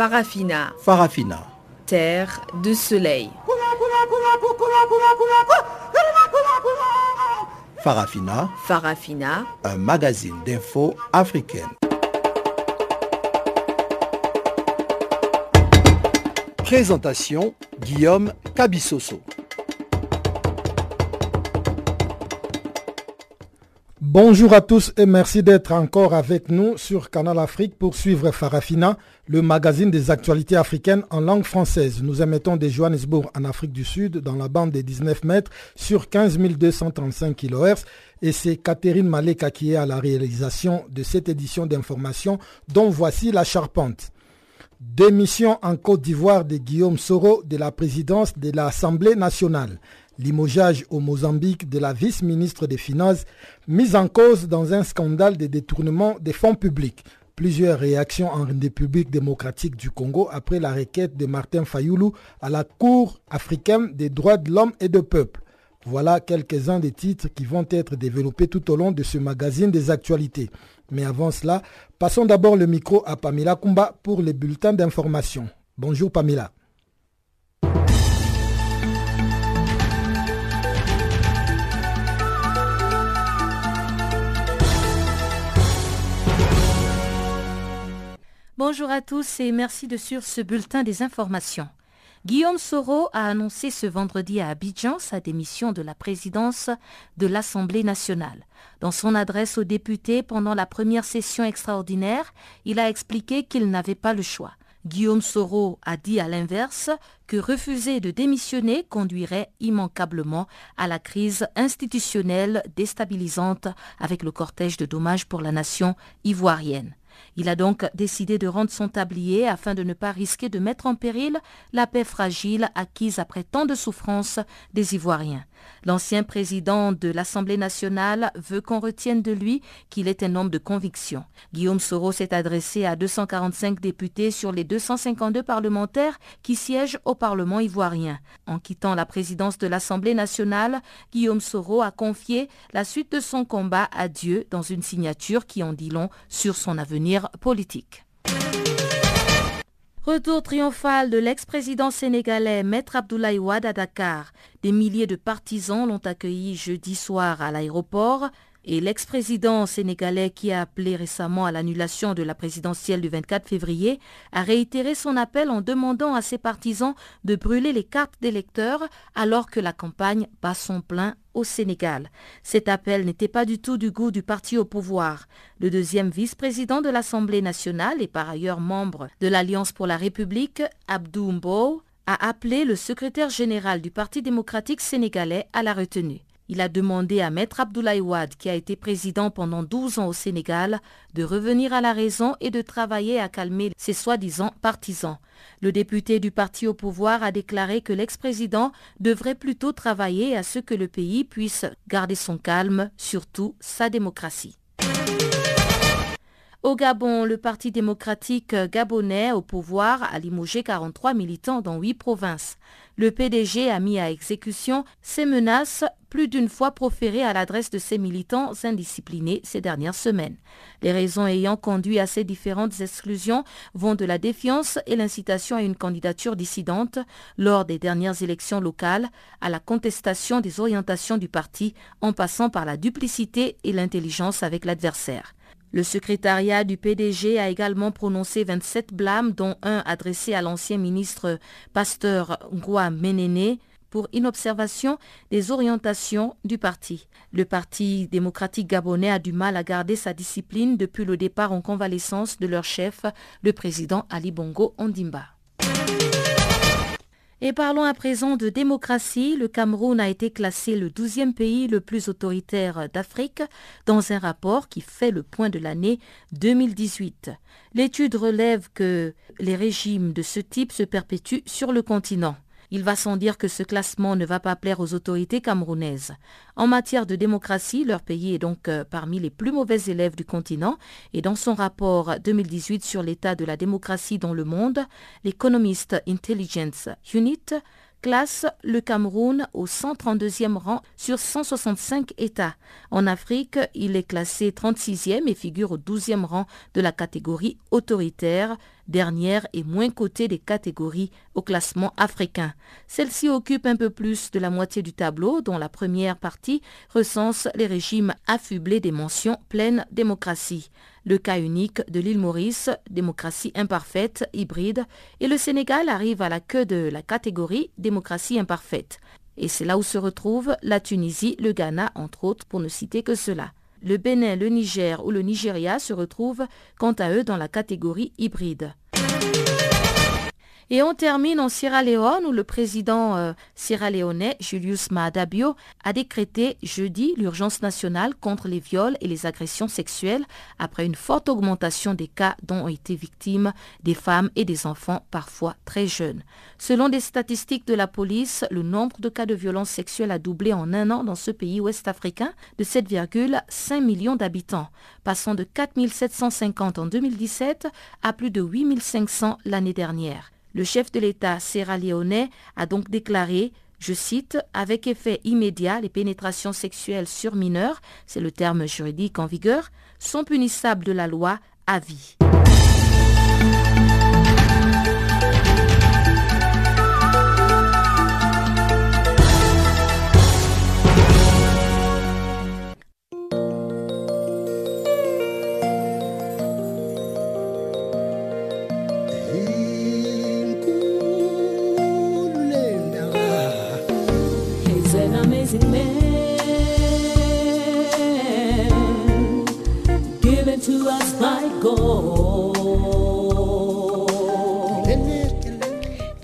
Farafina. Farafina. Terre de soleil. Farafina. Farafina. Un magazine d'infos africaine. Présentation Guillaume Cabissoso. Bonjour à tous et merci d'être encore avec nous sur Canal Afrique pour suivre Farafina, le magazine des actualités africaines en langue française. Nous émettons de Johannesburg en Afrique du Sud dans la bande des 19 mètres sur 15 235 kHz et c'est Catherine Maleka qui est à la réalisation de cette édition d'information dont voici la charpente. Démission en Côte d'Ivoire de Guillaume Soro de la présidence de l'Assemblée nationale limogeage au Mozambique de la vice-ministre des Finances, mise en cause dans un scandale de détournement des fonds publics. Plusieurs réactions en République démocratique du Congo après la requête de Martin Fayoulou à la Cour africaine des droits de l'homme et de peuple. Voilà quelques-uns des titres qui vont être développés tout au long de ce magazine des actualités. Mais avant cela, passons d'abord le micro à Pamela Kumba pour les bulletins d'information. Bonjour Pamela. Bonjour à tous et merci de suivre ce bulletin des informations. Guillaume Soro a annoncé ce vendredi à Abidjan sa démission de la présidence de l'Assemblée nationale. Dans son adresse aux députés pendant la première session extraordinaire, il a expliqué qu'il n'avait pas le choix. Guillaume Soro a dit à l'inverse que refuser de démissionner conduirait immanquablement à la crise institutionnelle déstabilisante avec le cortège de dommages pour la nation ivoirienne. Il a donc décidé de rendre son tablier afin de ne pas risquer de mettre en péril la paix fragile acquise après tant de souffrances des Ivoiriens. L'ancien président de l'Assemblée nationale veut qu'on retienne de lui qu'il est un homme de conviction. Guillaume Soro s'est adressé à 245 députés sur les 252 parlementaires qui siègent au Parlement ivoirien. En quittant la présidence de l'Assemblée nationale, Guillaume Soro a confié la suite de son combat à Dieu dans une signature qui en dit long sur son avenir politique. Retour triomphal de l'ex-président sénégalais Maître Abdoulaye Wade à Dakar. Des milliers de partisans l'ont accueilli jeudi soir à l'aéroport et l'ex-président sénégalais qui a appelé récemment à l'annulation de la présidentielle du 24 février a réitéré son appel en demandant à ses partisans de brûler les cartes d'électeurs alors que la campagne bat son plein au Sénégal. Cet appel n'était pas du tout du goût du parti au pouvoir. Le deuxième vice-président de l'Assemblée nationale et par ailleurs membre de l'Alliance pour la République, Abdou Mbow, a appelé le secrétaire général du Parti démocratique sénégalais à la retenue. Il a demandé à Maître Abdoulaye Wade, qui a été président pendant 12 ans au Sénégal, de revenir à la raison et de travailler à calmer ses soi-disant partisans. Le député du parti au pouvoir a déclaré que l'ex-président devrait plutôt travailler à ce que le pays puisse garder son calme, surtout sa démocratie. Au Gabon, le Parti démocratique gabonais au pouvoir a limogé 43 militants dans 8 provinces. Le PDG a mis à exécution ces menaces plus d'une fois proférées à l'adresse de ses militants indisciplinés ces dernières semaines. Les raisons ayant conduit à ces différentes exclusions vont de la défiance et l'incitation à une candidature dissidente lors des dernières élections locales à la contestation des orientations du parti en passant par la duplicité et l'intelligence avec l'adversaire. Le secrétariat du PDG a également prononcé 27 blâmes, dont un adressé à l'ancien ministre Pasteur Ngwa Menene pour inobservation des orientations du parti. Le Parti démocratique gabonais a du mal à garder sa discipline depuis le départ en convalescence de leur chef, le président Ali Bongo Ondimba. Et parlons à présent de démocratie. Le Cameroun a été classé le 12e pays le plus autoritaire d'Afrique dans un rapport qui fait le point de l'année 2018. L'étude relève que les régimes de ce type se perpétuent sur le continent. Il va sans dire que ce classement ne va pas plaire aux autorités camerounaises. En matière de démocratie, leur pays est donc euh, parmi les plus mauvais élèves du continent et dans son rapport 2018 sur l'état de la démocratie dans le monde, l'Economist Intelligence Unit classe le Cameroun au 132e rang sur 165 États. En Afrique, il est classé 36e et figure au 12e rang de la catégorie autoritaire, dernière et moins cotée des catégories au classement africain. Celle-ci occupe un peu plus de la moitié du tableau, dont la première partie recense les régimes affublés des mentions pleine démocratie le cas unique de l'île Maurice, démocratie imparfaite, hybride, et le Sénégal arrive à la queue de la catégorie démocratie imparfaite. Et c'est là où se retrouvent la Tunisie, le Ghana, entre autres, pour ne citer que cela. Le Bénin, le Niger ou le Nigeria se retrouvent quant à eux dans la catégorie hybride. Et on termine en Sierra Leone où le président euh, sierra-léonais Julius Maada Bio a décrété jeudi l'urgence nationale contre les viols et les agressions sexuelles après une forte augmentation des cas dont ont été victimes des femmes et des enfants parfois très jeunes. Selon des statistiques de la police, le nombre de cas de violences sexuelles a doublé en un an dans ce pays ouest-africain de 7,5 millions d'habitants, passant de 4 750 en 2017 à plus de 8 500 l'année dernière. Le chef de l'État sierra-léonais a donc déclaré je cite, avec effet immédiat, les pénétrations sexuelles sur mineurs, c'est le terme juridique en vigueur, sont punissables de la loi à vie.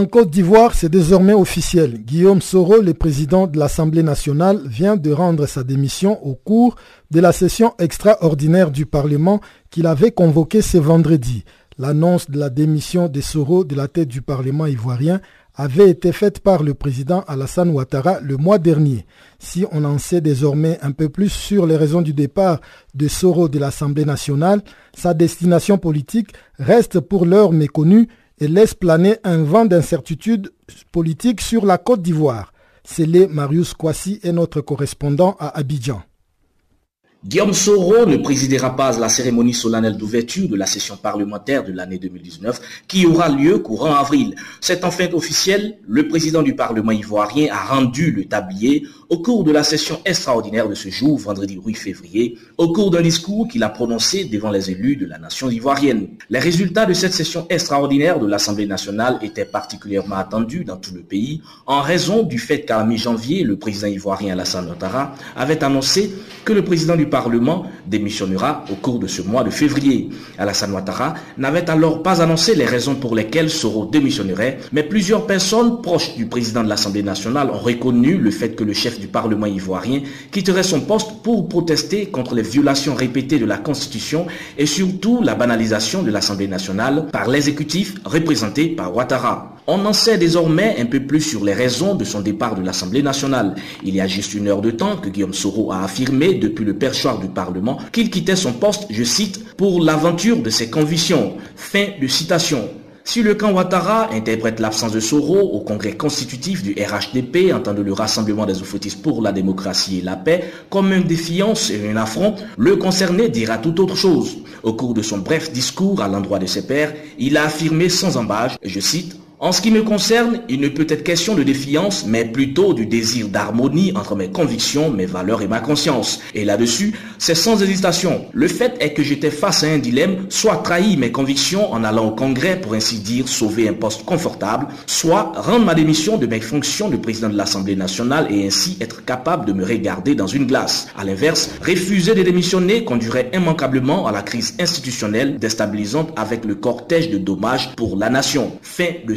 En Côte d'Ivoire, c'est désormais officiel. Guillaume Soro, le président de l'Assemblée nationale, vient de rendre sa démission au cours de la session extraordinaire du Parlement qu'il avait convoquée ce vendredi. L'annonce de la démission de Soro de la tête du Parlement ivoirien avait été faite par le président Alassane Ouattara le mois dernier. Si on en sait désormais un peu plus sur les raisons du départ de Soro de l'Assemblée nationale, sa destination politique reste pour l'heure méconnue et laisse planer un vent d'incertitude politique sur la Côte d'Ivoire. C'est Marius Kwasi est notre correspondant à Abidjan. Guillaume Soro ne présidera pas la cérémonie solennelle d'ouverture de la session parlementaire de l'année 2019 qui aura lieu courant avril. C'est en fait officiel, le président du Parlement ivoirien a rendu le tablier au cours de la session extraordinaire de ce jour, vendredi 8 février, au cours d'un discours qu'il a prononcé devant les élus de la nation ivoirienne. Les résultats de cette session extraordinaire de l'Assemblée nationale étaient particulièrement attendus dans tout le pays en raison du fait qu'à mi-janvier, le président ivoirien Alassane Ouattara avait annoncé que le président du Parlement démissionnera au cours de ce mois de février. Alassane Ouattara n'avait alors pas annoncé les raisons pour lesquelles Soro démissionnerait, mais plusieurs personnes proches du président de l'Assemblée nationale ont reconnu le fait que le chef du Parlement ivoirien quitterait son poste pour protester contre les violations répétées de la Constitution et surtout la banalisation de l'Assemblée nationale par l'exécutif représenté par Ouattara. On en sait désormais un peu plus sur les raisons de son départ de l'Assemblée nationale. Il y a juste une heure de temps que Guillaume Soro a affirmé depuis le perchoir du Parlement qu'il quittait son poste, je cite, pour l'aventure de ses convictions. Fin de citation. Si le camp Ouattara interprète l'absence de Soro au congrès constitutif du RHDP, entendant le Rassemblement des Oufoutistes pour la démocratie et la paix, comme une défiance et un affront, le concerné dira tout autre chose. Au cours de son bref discours à l'endroit de ses pairs, il a affirmé sans embâche, je cite, en ce qui me concerne, il ne peut être question de défiance, mais plutôt du désir d'harmonie entre mes convictions, mes valeurs et ma conscience. Et là-dessus, c'est sans hésitation. Le fait est que j'étais face à un dilemme, soit trahir mes convictions en allant au Congrès pour ainsi dire sauver un poste confortable, soit rendre ma démission de mes fonctions de président de l'Assemblée nationale et ainsi être capable de me regarder dans une glace. À l'inverse, refuser de démissionner conduirait immanquablement à la crise institutionnelle déstabilisante avec le cortège de dommages pour la nation. Fin de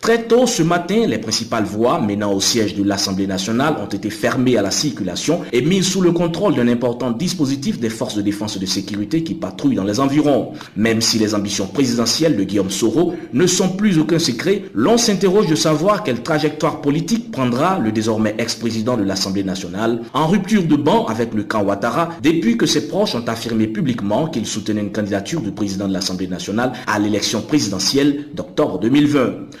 Très tôt ce matin, les principales voies menant au siège de l'Assemblée nationale ont été fermées à la circulation et mises sous le contrôle d'un important dispositif des forces de défense et de sécurité qui patrouillent dans les environs. Même si les ambitions présidentielles de Guillaume Soro ne sont plus aucun secret, l'on s'interroge de savoir quelle trajectoire politique prendra le désormais ex-président de l'Assemblée nationale en rupture de banc avec le camp Ouattara depuis que ses proches ont affirmé publiquement qu'il soutenait une candidature du président de l'Assemblée nationale à l'élection présidentielle d'octobre 2020.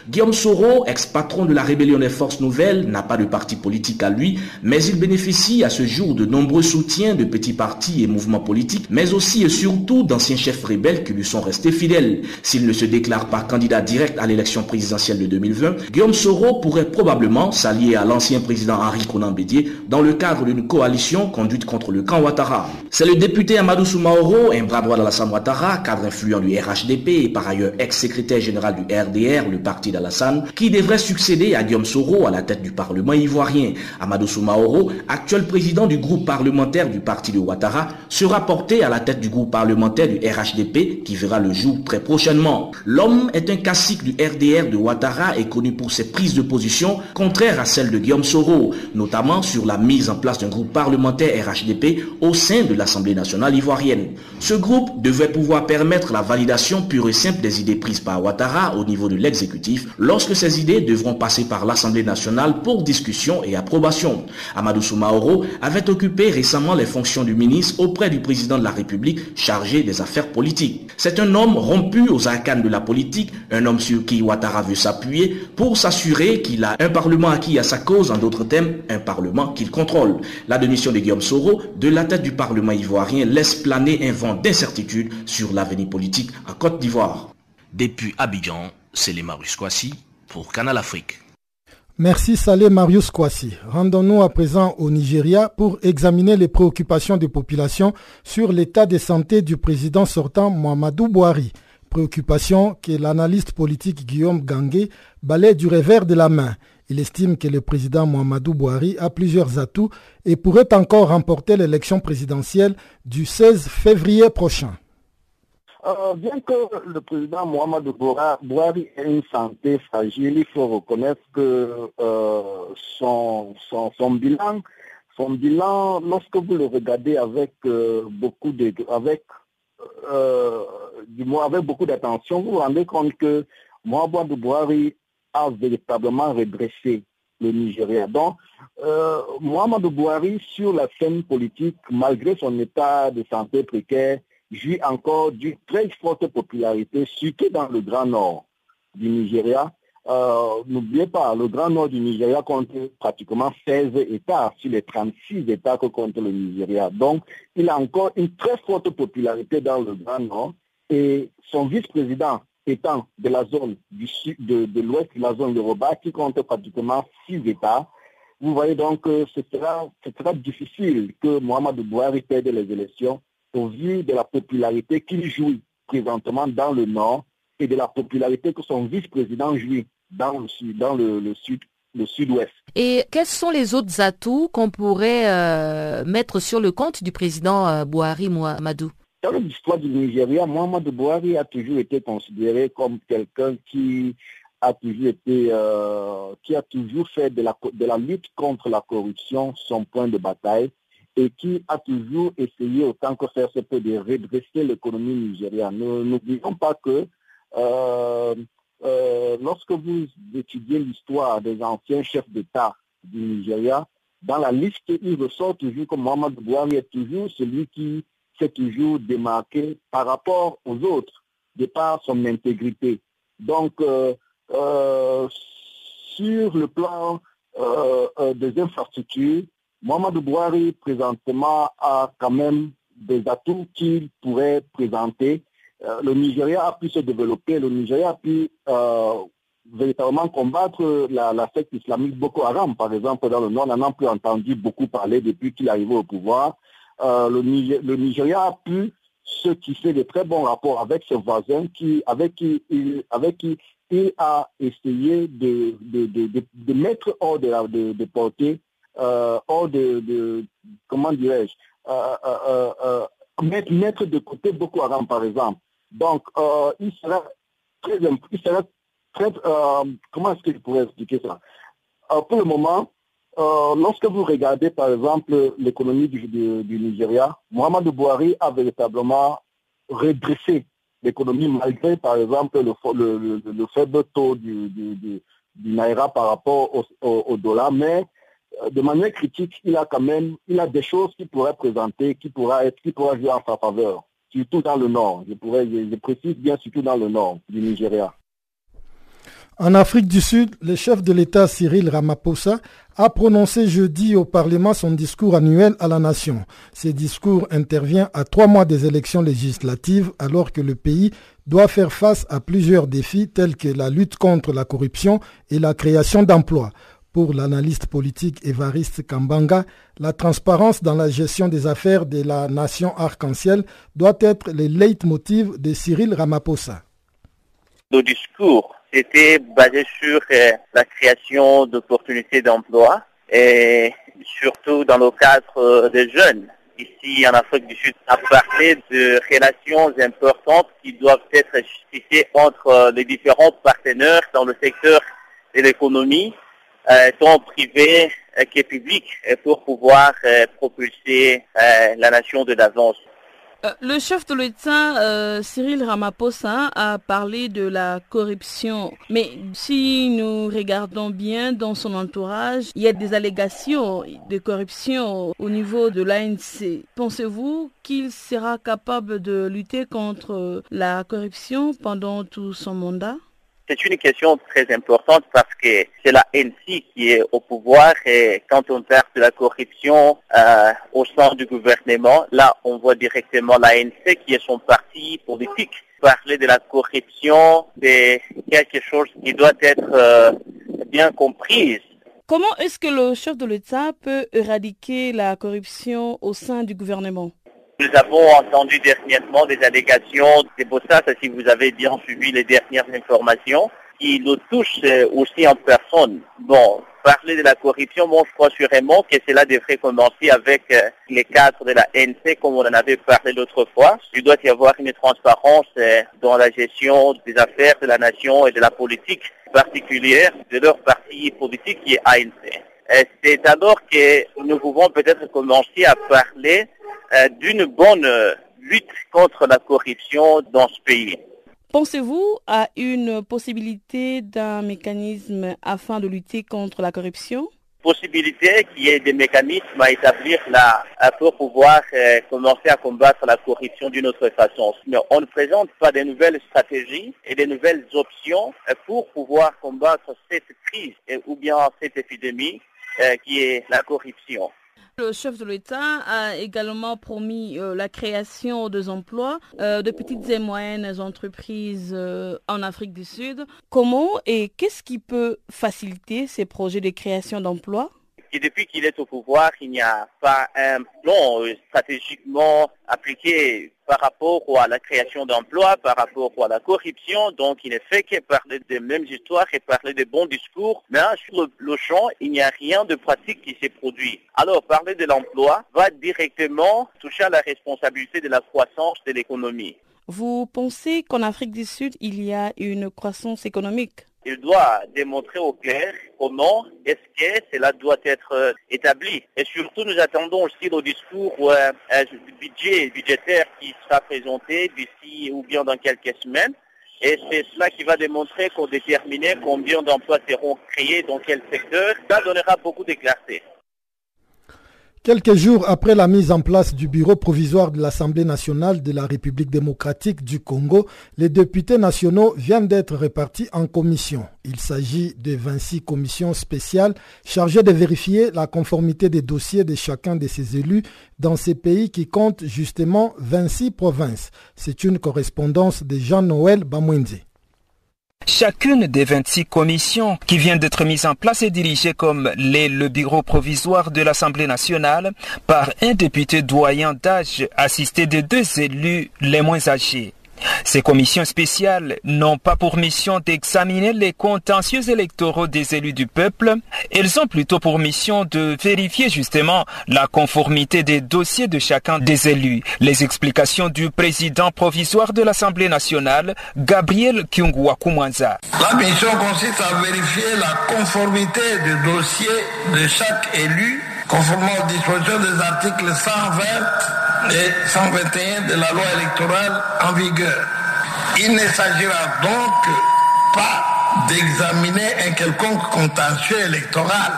Guillaume Soro, ex-patron de la rébellion des forces nouvelles, n'a pas de parti politique à lui, mais il bénéficie à ce jour de nombreux soutiens de petits partis et mouvements politiques, mais aussi et surtout d'anciens chefs rebelles qui lui sont restés fidèles. S'il ne se déclare pas candidat direct à l'élection présidentielle de 2020, Guillaume Soro pourrait probablement s'allier à l'ancien président Henri Conan Bédier dans le cadre d'une coalition conduite contre le camp Ouattara. C'est le député Amadou Soumaoro, un bras droit d'Alassane Ouattara, cadre influent du RHDP et par ailleurs ex-secrétaire général du RDR, le parti d'Alassane, qui devrait succéder à Guillaume Soro à la tête du Parlement ivoirien. Amadou Soumaoro, actuel président du groupe parlementaire du parti de Ouattara, sera porté à la tête du groupe parlementaire du RHDP qui verra le jour très prochainement. L'homme est un classique du RDR de Ouattara et connu pour ses prises de position contraires à celles de Guillaume Soro, notamment sur la mise en place d'un groupe parlementaire RHDP au sein de l'Assemblée nationale ivoirienne. Ce groupe devait pouvoir permettre la validation pure et simple des idées prises par Ouattara au niveau de l'exécutif lorsque ces idées devront passer par l'Assemblée nationale pour discussion et approbation. Amadou Soumaoro avait occupé récemment les fonctions du ministre auprès du président de la République chargé des affaires politiques. C'est un homme rompu aux arcanes de la politique, un homme sur qui Ouattara veut s'appuyer pour s'assurer qu'il a un parlement acquis à sa cause, en d'autres termes, un parlement qu'il contrôle. La démission de Guillaume Soro de la tête du parlement ivoirien laisse planer un vent d'incertitude sur l'avenir politique en Côte d'Ivoire. Depuis Abidjan, les Marius Kwasi pour Canal Afrique. Merci Salé Marius Kwasi. Rendons-nous à présent au Nigeria pour examiner les préoccupations des populations sur l'état de santé du président sortant Mohamedou Bouhari. Préoccupation que l'analyste politique Guillaume Gangué balaie du revers de la main. Il estime que le président Mohamedou Bouhari a plusieurs atouts et pourrait encore remporter l'élection présidentielle du 16 février prochain. Euh, bien que le président Mohamed Bouhari ait une santé fragile, il faut reconnaître que euh, son, son, bilan, son bilan, lorsque vous le regardez avec euh, beaucoup de, avec, du moins avec beaucoup d'attention, vous vous rendez compte que Mohamed Bouhari a véritablement redressé le Nigeria. Donc, Mohamed Bouhari, sur la scène politique, malgré son état de santé précaire, jouit encore d'une très forte popularité, surtout dans le Grand Nord du Nigeria. Euh, n'oubliez pas, le Grand Nord du Nigeria compte pratiquement 16 États sur les 36 États que compte le Nigeria. Donc, il a encore une très forte popularité dans le Grand Nord et son vice-président étant de la zone du sud, de, l'ouest la zone Yoruba, qui compte pratiquement 6 États. Vous voyez donc que ce sera, ce sera difficile que Mohamed Bouhari perde les élections au vu de la popularité qu'il jouit présentement dans le Nord et de la popularité que son vice-président jouit dans le sud, dans le, sud, le sud-ouest. Et quels sont les autres atouts qu'on pourrait euh, mettre sur le compte du président euh, Bouhari Mohamedou Dans l'histoire du Nigeria, Mohamed Bouhari a toujours été considéré comme quelqu'un qui a toujours été, euh, qui a toujours fait de la, de la lutte contre la corruption son point de bataille et qui a toujours essayé autant que faire se peut de redresser l'économie nigériane. N'oublions pas que euh, euh, lorsque vous étudiez l'histoire des anciens chefs d'État du Nigeria, dans la liste, il ressort toujours que Mohamed Bouhari est toujours celui qui s'est toujours démarqué par rapport aux autres, de par son intégrité. Donc, euh, sur le plan des infrastructures, Mohamed Bouhari, présentement, a quand même des atouts qu'il pourrait présenter. Euh, le Nigeria a pu se développer, le Nigeria a pu euh, véritablement combattre la, secte islamique Boko Haram, par exemple, dans le Nord. On n'en a plus entendu beaucoup parler depuis qu'il est arrivé au pouvoir. Euh, le, Nigeria a pu se tisser de très bons rapports avec ses voisins qui, avec qui il, a essayé de, de, mettre hors de, la, de, portée hors de, comment dirais-je, euh, euh, mettre, mettre, de côté Boko Haram, par exemple. Donc, il, sera très, comment est-ce que je pourrais expliquer ça? Pour le moment, lorsque vous regardez par exemple l'économie du, Nigeria, Mohamed Bouhari a véritablement redressé l'économie malgré par exemple le, faible taux du, du, Naira par rapport au, dollar, mais de manière critique, il a quand même il a des choses qui pourraient présenter, qui pourraient être, qui pourraient jouer en sa faveur surtout dans le nord. Je, pourrais, je, précise bien surtout dans le nord du Nigeria. En Afrique du Sud, le chef de l'État Cyril Ramaphosa a prononcé jeudi au Parlement son discours annuel à la nation. Ce discours intervient à trois mois des élections législatives alors que le pays doit faire face à plusieurs défis tels que la lutte contre la corruption et la création d'emplois. Pour l'analyste politique Évariste Kambanga, la transparence dans la gestion des affaires de la nation arc-en-ciel doit être le leitmotiv de Cyril Ramaphosa. Le discours était basé sur euh, la création d'opportunités d'emploi et surtout dans le cadre euh, des jeunes. Ici en Afrique du Sud, a parlé de relations importantes qui doivent être justifiées entre euh, les différents partenaires dans le secteur de l'économie tant privé euh, que public euh, pour pouvoir propulser la nation de l'avance. Le chef de l'État, Cyril Ramaphosa, a parlé de la corruption. Mais si nous regardons bien dans son entourage, il y a des allégations de corruption au niveau de l'ANC. Pensez-vous qu'il sera capable de lutter contre la corruption pendant tout son mandat? C'est une question très importante parce que c'est la NC qui est au pouvoir et quand on parle de la corruption euh, au sein du gouvernement, là on voit directement la NC qui est son parti politique. Parler de la corruption, c'est quelque chose qui doit être euh, bien comprise. Comment est-ce que le chef de l'État peut éradiquer la corruption au sein du gouvernement? Nous avons entendu dernièrement des allégations, c'est pour ça, si vous avez bien suivi les dernières informations, qui nous touchent euh, aussi en personne. Bon, parler de la corruption, moi je crois sûrement que cela devrait commencer avec euh, les cadres de la NC comme on en avait parlé l'autre fois. Il doit y avoir une transparence euh, dans la gestion des affaires de la nation et de la politique particulière de leur parti politique qui est ANC. C'est alors que nous pouvons peut-être commencer à parler d'une bonne euh, lutte contre la corruption dans ce pays. Pensez-vous à une possibilité d'un mécanisme afin de lutter contre la corruption? Possibilité qui est des mécanismes à établir là pour pouvoir euh, commencer à combattre la corruption d'une autre façon. Mais on ne présente pas de nouvelles stratégies et de nouvelles options pour pouvoir combattre cette crise ou bien cette épidémie qui est la corruption. Le chef de l'État a également promis euh, la création des emplois euh, de petites et moyennes entreprises euh, en Afrique du Sud. Comment et qu'est-ce qui peut faciliter ces projets de création d'emplois? Et depuis qu'il est au pouvoir, il n'y a pas un plan stratégiquement appliqué par rapport à la création d'emplois, par rapport à la corruption. Donc, il ne fait que parler des mêmes histoires et parler des bons discours. Mais sur le, champ, il n'y a rien de pratique qui s'est produit. Alors, parler de l'emploi va directement toucher à la responsabilité de la croissance de l'économie. Vous pensez qu'en Afrique du Sud, il y a une croissance économique? Il doit démontrer au clair comment est-ce que cela doit être euh, établi. Et surtout, nous attendons aussi le discours euh, du budget budgétaire qui sera présenté d'ici ou bien dans quelques semaines. Et c'est cela qui va démontrer qu'on déterminer combien d'emplois seront créés dans quel secteur. Ça donnera beaucoup de clarté. Quelques jours après la mise en place du bureau provisoire de l'Assemblée nationale de la République démocratique du Congo, les députés nationaux viennent d'être répartis en commissions. Il s'agit de 26 commissions spéciales chargées de vérifier la conformité des dossiers de chacun de ces élus dans ces pays qui comptent justement 26 provinces. C'est une correspondance de Jean-Noël Bamwende. Chacune des 26 commissions qui viennent d'être mises en place est dirigée comme l'est le bureau provisoire de l'Assemblée nationale par un député doyen d'âge assisté de deux élus les moins âgés. Ces commissions spéciales n'ont pas pour mission d'examiner les contentieux électoraux des élus du peuple, elles ont plutôt pour mission de vérifier justement la conformité des dossiers de chacun des élus. Les explications du président provisoire de l'Assemblée nationale, Gabriel Kyungwa Kumwanza. La mission consiste à vérifier la conformité du dossier de chaque élu conformément aux dispositions des articles 120 et 121 de la loi électorale en vigueur. Il ne s'agira donc pas d'examiner un quelconque contentieux électoral.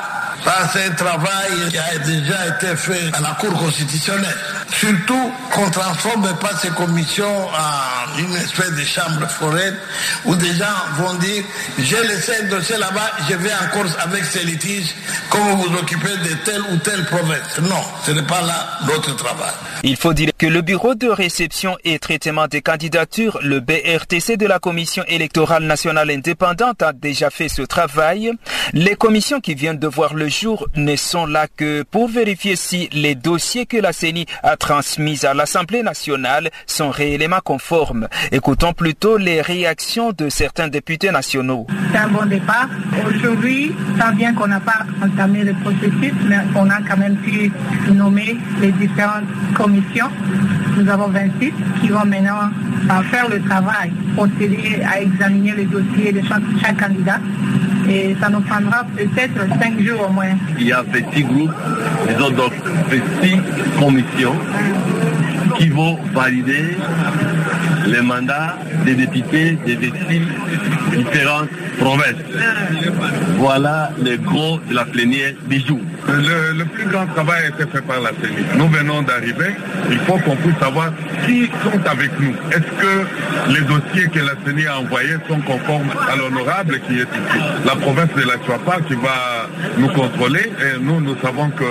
C'est un travail qui a déjà été fait à la Cour constitutionnelle. Surtout qu'on ne transforme pas ces commissions en une espèce de chambre foraine où des gens vont dire j'ai laissé un dossier là-bas, je vais en course avec ces litiges, comme vous vous occupez de telle ou telle province. Non, ce n'est pas là notre travail. Il faut dire que le Bureau de réception et traitement des candidatures, le BRTC de la Commission électorale nationale indépendante, a déjà fait ce travail. Les commissions qui viennent de voir le jour ne sont là que pour vérifier si les dossiers que la CENI a transmis à l'Assemblée nationale sont réellement conformes. Écoutons plutôt les réactions de certains députés nationaux. C'est un bon départ. Aujourd'hui, tant bien qu'on n'a pas entamé le processus, mais on a quand même pu nommer les différentes commissions nous avons 26 qui vont maintenant faire le travail, procéder à examiner le dossier de chaque candidat. Et ça nous prendra peut-être 5 jours au moins. Il y a petits groupes, disons donc petites commissions qui vont valider les mandats des députés des différentes provinces. Voilà le gros de la plénière bijou. Le, le plus grand travail a été fait par la CENI. Nous venons d'arriver. Il faut qu'on puisse savoir qui sont avec nous. Est-ce que les dossiers que la CENI a envoyés sont conformes à l'honorable qui est ici? La province de la Chuapa qui va nous contrôler et nous, nous savons que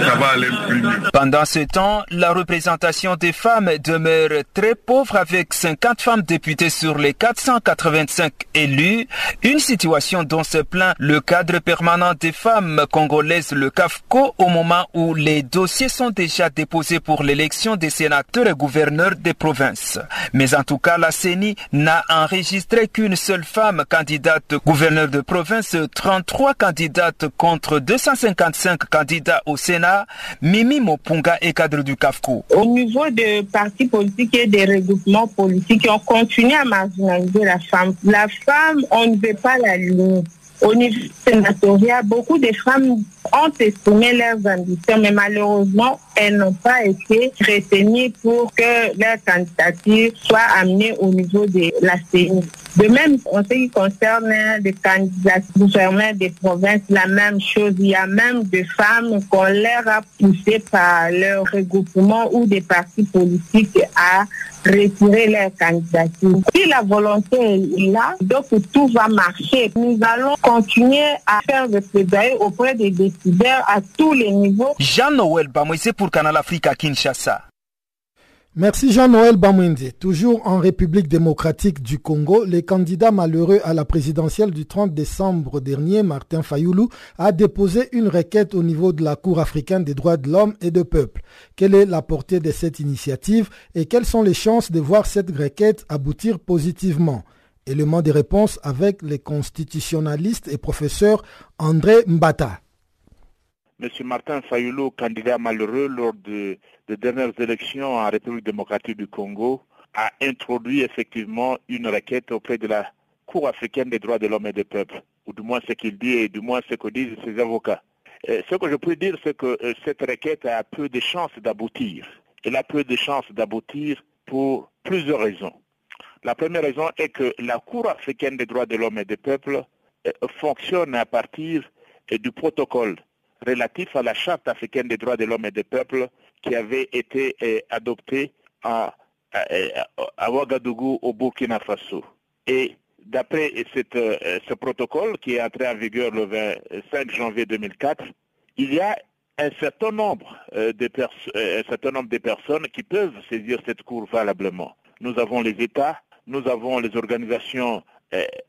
ça va aller plus mieux. Pendant ce temps, la représentation des femmes demeure très pauvre avec 50 femmes députées sur les 485 élus. Une situation dont se plaint le cadre permanent des femmes congolaises, le CAFCO, au moment où les dossiers sont déjà déposés pour l'élection des sénateurs et gouverneurs des provinces. Mais en tout cas, la CENI n'a enregistré qu'une seule femme candidate gouverneur de province, 33 candidates contre 255 candidats au Sénat. Mimi Mopunga est cadre du CAFCO. Des partis politiques et des regroupements politiques, on continue à marginaliser la femme. La femme, on ne veut pas la limite. Au niveau sénatorial, beaucoup de femmes ont exprimé leurs ambitions, mais malheureusement, elles n'ont pas été retenues pour que leur candidature soit amenée au niveau de la CENI. De même, en ce qui concerne les candidats gouverneurs des provinces, la même chose. Il y a même des femmes qu'on leur a poussées par leur regroupement ou des partis politiques à retirer leur candidature. Si la volonté est là, donc tout va marcher. Nous allons continuer à faire le plaidoyer auprès des décideurs à tous les niveaux. Jean-Noël Bamoisé pour Canal Afrique à Kinshasa. Merci Jean-Noël Bamwindi. Toujours en République démocratique du Congo, le candidat malheureux à la présidentielle du 30 décembre dernier, Martin Fayoulou, a déposé une requête au niveau de la Cour africaine des droits de l'homme et de peuple. Quelle est la portée de cette initiative et quelles sont les chances de voir cette requête aboutir positivement? Élément de réponse avec les constitutionnalistes et professeurs André Mbata. M. Martin Fayoulou, candidat malheureux lors de, des dernières élections en République démocratique du Congo, a introduit effectivement une requête auprès de la Cour africaine des droits de l'homme et des peuples, ou du moins ce qu'il dit et du moins ce que disent ses avocats. ce que je peux dire, c'est que cette requête a peu de chances d'aboutir. Elle a peu de chances d'aboutir pour plusieurs raisons. La première raison est que la Cour africaine des droits de l'homme et des peuples fonctionne à partir du protocole relatif à la Charte africaine des droits de l'homme et des peuples qui avait été adoptée à, à, Ouagadougou au Burkina Faso. Et d'après ce protocole qui est entré en vigueur le 25 janvier 2004, il y a un certain nombre, de un certain nombre de personnes qui peuvent saisir cette cour valablement. Nous avons les États, nous avons les organisations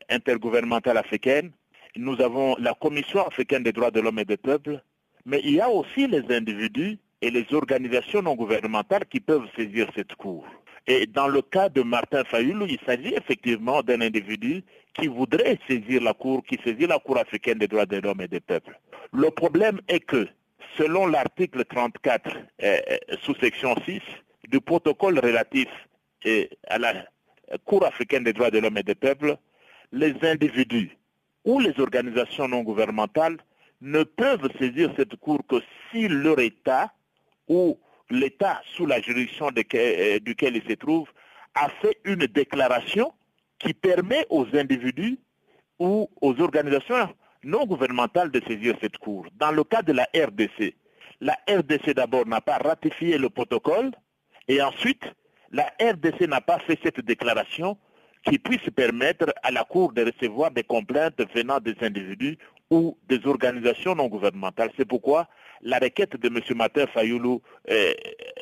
intergouvernementales africaines, nous avons la Commission africaine des droits de l'homme et des peuples, mais il y a aussi les individus et les organisations non gouvernementales qui peuvent saisir cette cour. Et dans le cas de Martin Fayoulou, il s'agit effectivement d'un individu qui voudrait saisir la Cour, qui saisit la Cour africaine des droits de l'homme et des peuples. Le problème est que, selon l'article 34, euh, euh, sous-section 6 du protocole relatif euh, à la Cour africaine des droits de l'homme et des peuples, les individus ou les organisations non gouvernementales ne peuvent saisir cette Cour que si leur État ou l'État sous la juridiction duquel il se trouve a fait une déclaration qui permet aux individus ou aux organisations non gouvernementales de saisir cette cour. Dans le cas de la RDC, la RDC d'abord n'a pas ratifié le protocole et ensuite la RDC n'a pas fait cette déclaration qui puisse permettre à la Cour de recevoir des complaintes venant des individus ou des organisations non gouvernementales. C'est pourquoi la requête de M. Martin Fayoulou euh,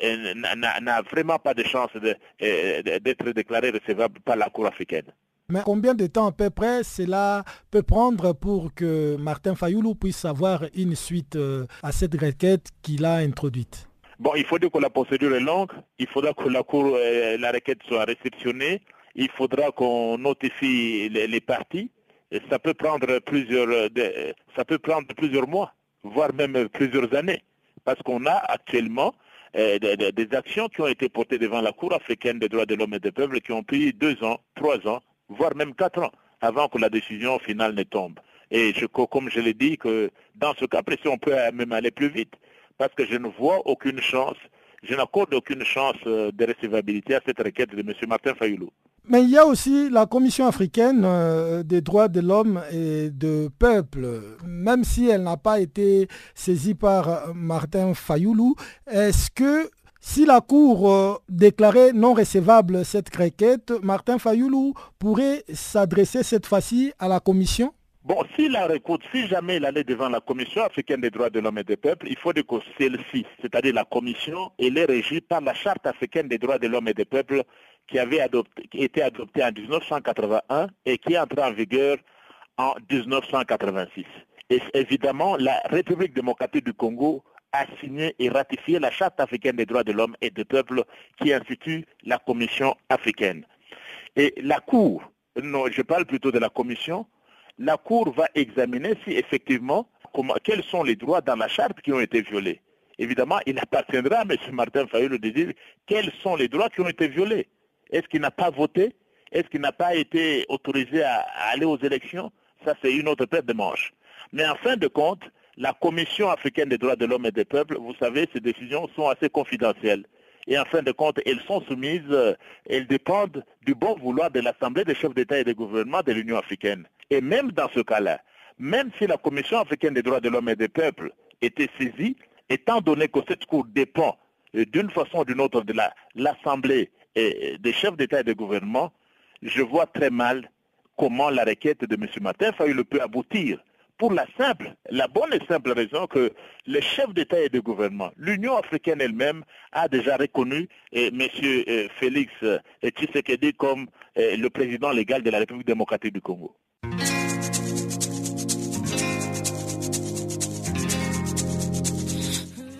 euh, n'a vraiment pas de chance euh, d'être déclarée recevable par la Cour africaine. Mais combien de temps à peu près cela peut prendre pour que Martin Fayoulou puisse avoir une suite à cette requête qu'il a introduite? Bon, il faut dire que la procédure est longue. Il faudra que la cour, la requête soit réceptionnée. Il faudra qu'on notifie les, parties. Et ça peut prendre plusieurs, ça peut prendre plusieurs mois voire même plusieurs années, parce qu'on a actuellement euh, des, actions qui ont été portées devant la Cour africaine des droits de l'homme et des peuples qui ont pris deux ans, trois ans, voire même quatre ans avant que la décision finale ne tombe. Et je, comme je l'ai dit, que dans ce cas précis, on peut même aller plus vite, parce que je ne vois aucune chance, je n'accorde aucune chance euh, de recevabilité à cette requête de M. Martin Fayoulou. Mais il y a aussi la Commission africaine euh, des droits de l'homme et de peuple. Même si elle n'a pas été saisie par Martin Fayoulou, est-ce que si la Cour euh, déclarait non recevable cette requête, Martin Fayoulou pourrait s'adresser cette fois-ci à la Commission? Bon, si la récoute, si jamais il allait devant la Commission africaine des droits de l'homme et des peuples, il faut que celle-ci, c'est-à-dire la Commission, elle est régie par la Charte africaine des droits de l'homme et des peuples qui avait adopté, qui été adoptée en 1981 et qui est entrée en vigueur en 1986. Et évidemment, la République démocratique du Congo a signé et ratifié la Charte africaine des droits de l'homme et des peuples qui institue la Commission africaine. Et la Cour, non, je parle plutôt de la Commission, la Cour va examiner si effectivement, quels sont les droits dans la charte qui ont été violés. Évidemment, il appartiendra à M. Martin Fayou de dire quels sont les droits qui ont été violés. Est-ce qu'il n'a pas voté? Est-ce qu'il n'a pas été autorisé à, aller aux élections? Ça, c'est une autre paire de manches. Mais en fin de compte, la Commission africaine des droits de l'homme et des peuples, vous savez, ces décisions sont assez confidentielles. Et en fin de compte, elles sont soumises, euh, elles dépendent du bon vouloir de l'Assemblée des chefs d'État et de gouvernement de l'Union africaine. Et même dans ce cas-là, même si la Commission africaine des droits de l'homme et des peuples était saisie, étant donné que cette Cour dépend euh, d'une façon ou d'une autre de l'Assemblée des chefs d'État et de gouvernement, je vois très mal comment la requête de M. Martin le peut aboutir. Pour la simple, la bonne et simple raison que les chefs d'État et de gouvernement, l'Union africaine elle-même a déjà reconnu M. Félix euh, Tshisekedi comme euh, le président légal de la République démocratique du Congo.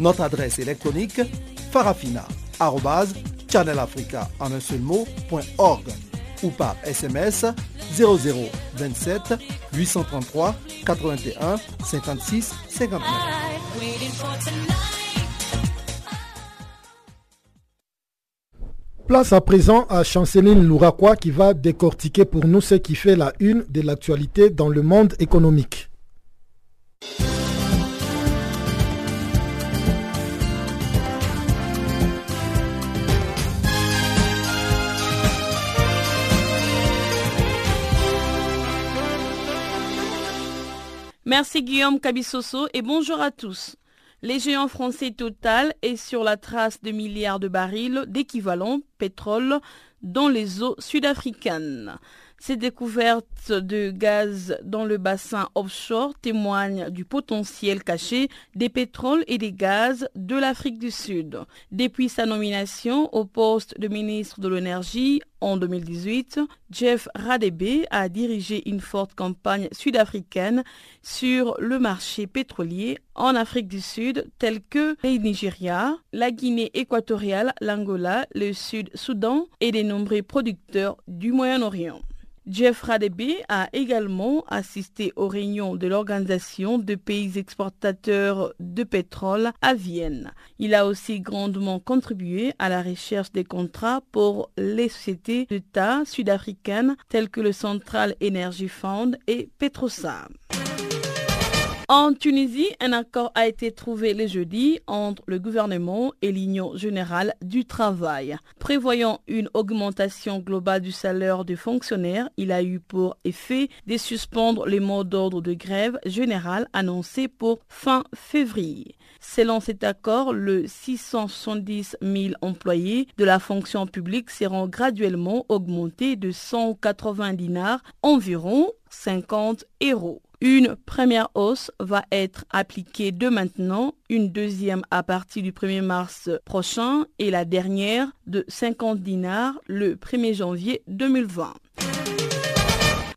Notre adresse électronique farafina.channelafrica ou par SMS 0027 833 81 56 59. Place à présent à Chanceline Louraquois qui va décortiquer pour nous ce qui fait la une de l'actualité dans le monde économique. Merci Guillaume Cabissoso et bonjour à tous. Les géants français Total est sur la trace de milliards de barils d'équivalent pétrole dans les eaux sud-africaines. Ces découvertes de gaz dans le bassin offshore témoignent du potentiel caché des pétroles et des gaz de l'Afrique du Sud. Depuis sa nomination au poste de ministre de l'Énergie en 2018, Jeff Radebe a dirigé une forte campagne sud-africaine sur le marché pétrolier en Afrique du Sud, tels que le Nigeria, la Guinée équatoriale, l'Angola, le Sud-Soudan et des nombreux producteurs du Moyen-Orient. Jeff Radebe a également assisté aux réunions de l'Organisation de pays exportateurs de pétrole à Vienne. Il a aussi grandement contribué à la recherche des contrats pour les sociétés d'État sud-africaines telles que le Central Energy Fund et Petrosam. En Tunisie, un accord a été trouvé le jeudi entre le gouvernement et l'Union générale du travail. Prévoyant une augmentation globale du salaire des fonctionnaires, il a eu pour effet de suspendre les mots d'ordre de grève générale annoncés pour fin février. Selon cet accord, le 670 000 employés de la fonction publique seront graduellement augmentés de 180 dinars, environ 50 euros. Une première hausse va être appliquée de maintenant, une deuxième à partir du 1er mars prochain et la dernière de 50 dinars le 1er janvier 2020.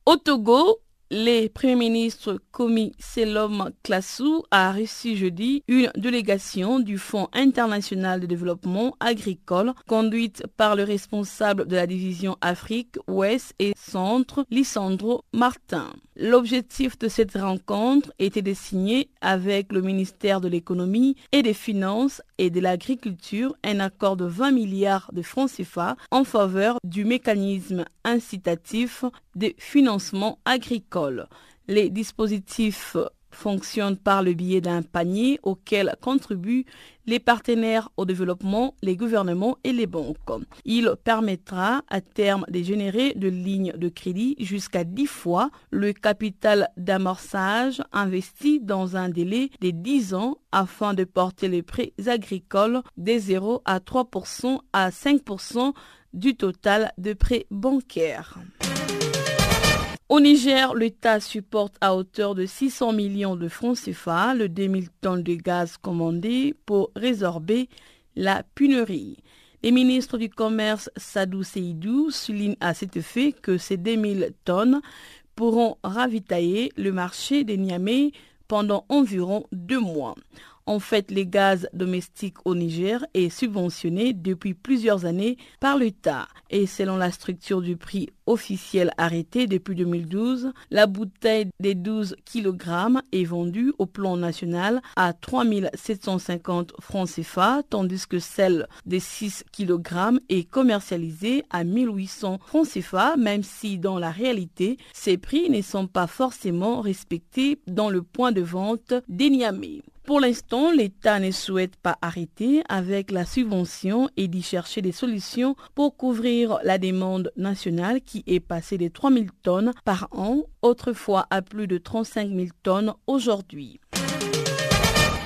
Au Togo, le Premier ministre Komi Selom Klassou a reçu jeudi une délégation du Fonds international de développement agricole conduite par le responsable de la division Afrique, Ouest et Centre, Lisandro Martin. L'objectif de cette rencontre était de signer avec le ministère de l'économie et des finances et de l'agriculture un accord de 20 milliards de francs CFA en faveur du mécanisme incitatif de financement agricole. Les dispositifs fonctionnent par le biais d'un panier auquel contribuent les partenaires au développement, les gouvernements et les banques. Il permettra à terme de générer de lignes de crédit jusqu'à 10 fois le capital d'amorçage investi dans un délai de 10 ans afin de porter les prêts agricoles de 0 à 3% à 5% du total de prêts bancaires. Au Niger, l'État supporte à hauteur de 600 millions de francs CFA le 2000 tonnes de gaz commandé pour résorber la pénurie. Les ministres du Commerce Sadou Seydou soulignent à cet effet que ces 2000 tonnes pourront ravitailler le marché des Niamey pendant environ deux mois. En fait, les gaz domestiques au Niger est subventionné depuis plusieurs années par l'État. Et selon la structure du prix officiel arrêté depuis 2012, la bouteille des 12 kg est vendue au plan national à 3 750 francs CFA, tandis que celle des 6 kg est commercialisée à 1800 francs CFA, même si dans la réalité, ces prix ne sont pas forcément respectés dans le point de vente des Niamey. Pour l'instant, l'État ne souhaite pas arrêter avec la subvention et d'y chercher des solutions pour couvrir la demande nationale qui est passée de 3 000 tonnes par an, autrefois à plus de 35 000 tonnes aujourd'hui.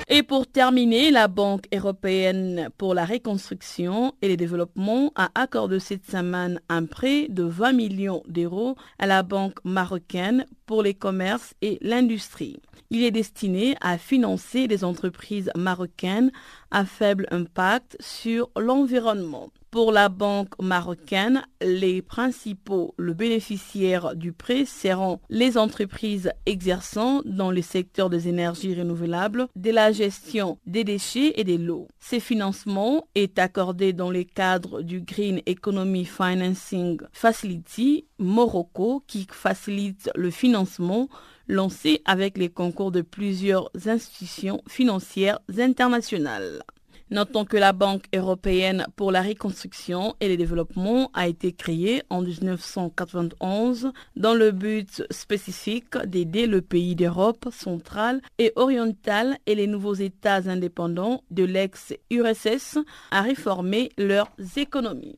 Et pour terminer, la Banque européenne pour la reconstruction et le développement a accordé cette semaine un prêt de 20 millions d'euros à la Banque marocaine pour les commerces et l'industrie. Il est destiné à financer des entreprises marocaines à faible impact sur l'environnement. Pour la banque marocaine, les principaux bénéficiaires du prêt seront les entreprises exerçant dans le secteur des énergies renouvelables, de la gestion des déchets et des lots. Ces financements est accordé dans le cadre du Green Economy Financing Facility Morocco qui facilite le financement lancé avec les concours de plusieurs institutions financières internationales. Notons que la Banque européenne pour la reconstruction et le développement a été créée en 1991 dans le but spécifique d'aider le pays d'Europe centrale et orientale et les nouveaux États indépendants de l'ex-URSS à réformer leurs économies.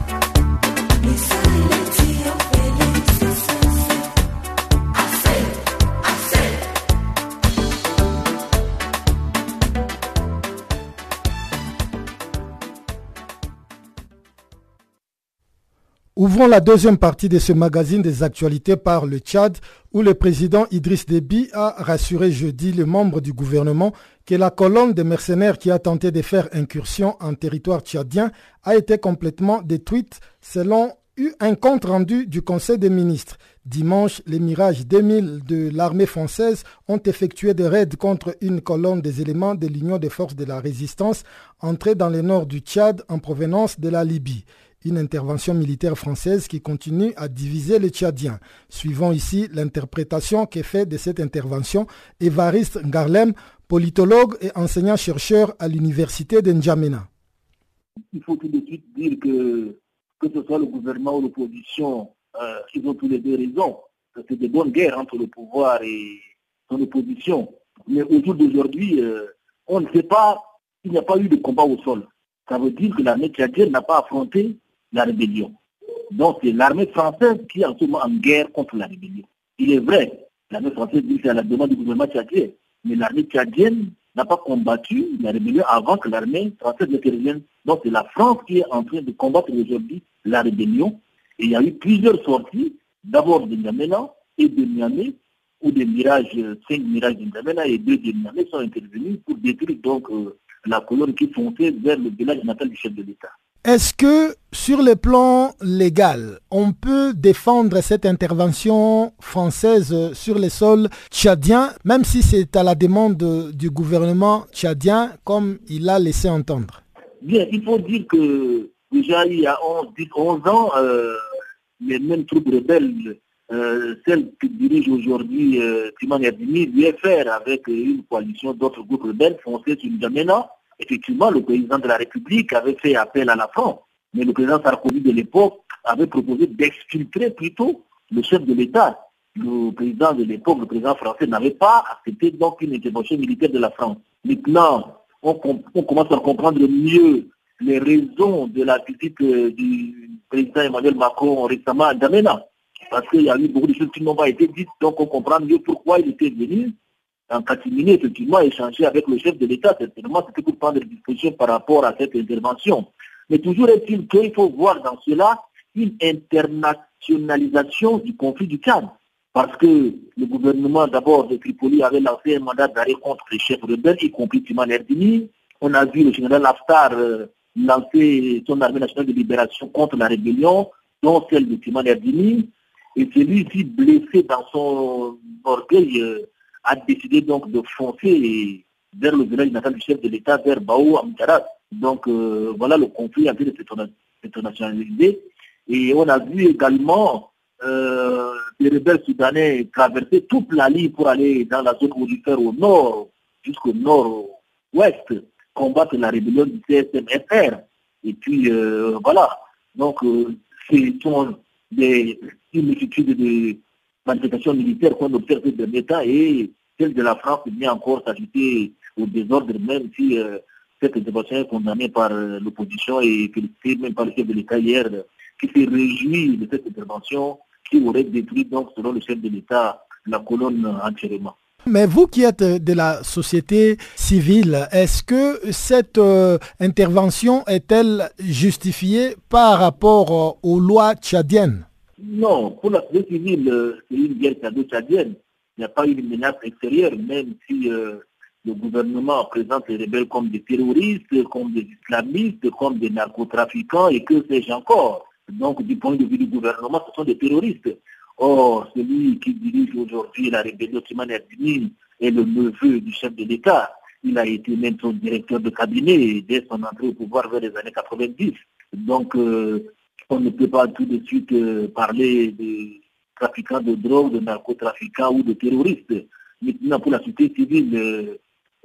Be silent. Ouvrons la deuxième partie de ce magazine des actualités par le Tchad, où le président Idriss Déby a rassuré jeudi les membres du gouvernement que la colonne de mercenaires qui a tenté de faire incursion en territoire tchadien a été complètement détruite selon un compte rendu du Conseil des ministres. Dimanche, les Mirages 2000 de l'armée française ont effectué des raids contre une colonne des éléments de l'Union des forces de la résistance entrée dans le nord du Tchad en provenance de la Libye une intervention militaire française qui continue à diviser les Tchadiens. Suivons ici l'interprétation qu'est faite de cette intervention Évariste Ngarlem, politologue et enseignant-chercheur à l'université de N'Djamena. Il faut tout de suite dire que que ce soit le gouvernement ou l'opposition, euh, ils ont tous les deux raison. C'est des bonnes guerres entre le pouvoir et son opposition. Mais au jour d'aujourd'hui, euh, on ne sait pas, il n'y a pas eu de combat au sol. Ça veut dire que l'armée tchadienne n'a pas affronté la rébellion. Donc c'est l'armée française qui est moment en guerre contre la rébellion. Il est vrai, l'armée française dit que c'est à la demande du gouvernement tchadien, mais l'armée tchadienne n'a pas combattu la rébellion avant que l'armée française n'intervienne. Donc c'est la France qui est en train de combattre aujourd'hui la rébellion. Et il y a eu plusieurs sorties, d'abord de N'Djamena et de Niamey, où des mirages, cinq mirages de N'Djamena et deux de Niamey sont intervenus pour détruire donc euh, la colonne qui fonçait vers le village natal du chef de l'État. Est-ce que sur le plan légal, on peut défendre cette intervention française sur les sols tchadiens, même si c'est à la demande du gouvernement tchadien, comme il a laissé entendre? Bien, il faut dire que déjà il y a 11, ans, euh, les mêmes troupes rebelles, euh, celles qui dirigent aujourd'hui euh, Timan l'UFR avec une coalition d'autres groupes rebelles, foncé sur N'Djamena, effectivement, le président de la République avait fait appel à la France, mais le président Sarkozy de l'époque avait proposé d'exfiltrer plutôt le chef de l'État. Le président de l'époque, le président français, n'avait pas accepté donc une intervention militaire de la France. Maintenant, on, commence à comprendre mieux les raisons de la visite euh, du président Emmanuel Macron récemment à Damena. Parce qu'il y a eu beaucoup de choses qui n'ont pas été dites, donc on comprend mieux pourquoi il était venu en catimini, effectivement, échanger avec le chef de l'État, certainement, c'était pour prendre des dispositions par rapport à cette intervention. Mais toujours est-il qu'il faut voir dans cela une internationalisation du conflit du Tchad. Parce que le gouvernement d'abord de Tripoli avait lancé un mandat d'arrêt contre les chefs rebelles, y compris Timan Erdini. On a vu le général Haftar euh, lancer son armée nationale de libération contre la rébellion, dont celle de Timan Erdini. Et celui-ci blessé dans son orgueil euh, a décidé donc de foncer vers le village natal du chef de l'État, vers Baou Amkarat. Donc euh, voilà le conflit a été internationalisé. Et on a vu également euh, les rebelles soudanais traverser toute la ligne pour aller dans la zone aurifère au nord, jusqu'au nord-ouest, combattre la rébellion du CSMFR. Et puis euh, voilà. Donc euh, ce sont une multitude de manifestations militaires qu'on observe de l'État et celle de la France vient encore s'ajouter au désordre, même si euh, cette intervention est condamnée par euh, l'opposition et félicitée même par le chef de l'État hier, qui s'est réjoui de cette intervention qui aurait détruit, donc, selon le chef de l'État, la colonne entièrement. Mais vous qui êtes de la société civile, est-ce que cette euh, intervention est-elle justifiée par rapport aux lois tchadiennes? Non, pour la société civile, euh, c'est une guerre tchadienne. Il n'y a pas eu de menace extérieure, même si euh, le gouvernement présente les rebelles comme des terroristes, comme des islamistes, comme des narcotrafiquants et que sais-je encore. Donc, du point de vue du gouvernement, ce sont des terroristes. Or, celui qui dirige aujourd'hui la rébellion Timane est le neveu du chef de l'État. Il a été même son directeur de cabinet dès son entrée au pouvoir vers les années 90. Donc, euh, On ne peut pas tout de suite euh, parler des trafiquants de drogue, de narcotrafiquants ou de terroristes. Maintenant, pour la société civile, euh,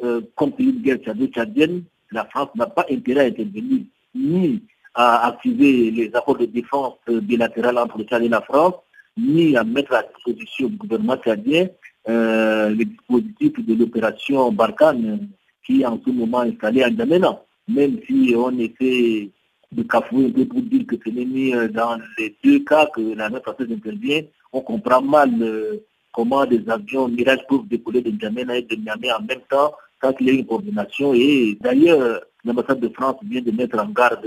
euh, comme pays de guerre tchadienne, la France n'a pas intérêt à intervenir ni à activer les accords de défense bilatérales entre le Tchad et la France, ni à mettre à disposition du gouvernement tchadien les dispositifs de l'opération Barkhane qui est en ce moment installée à N'Djamena. Même si on essaie de cafouiller un peu pour dire que ce n'est ni dans les deux cas que la main française intervient, on comprend mal euh, comment des avions Mirage peuvent décoller de N'Djamena et de Niamey en même temps sans qu'il y ait une coordination. Et d'ailleurs, l'ambassade de France vient de mettre en garde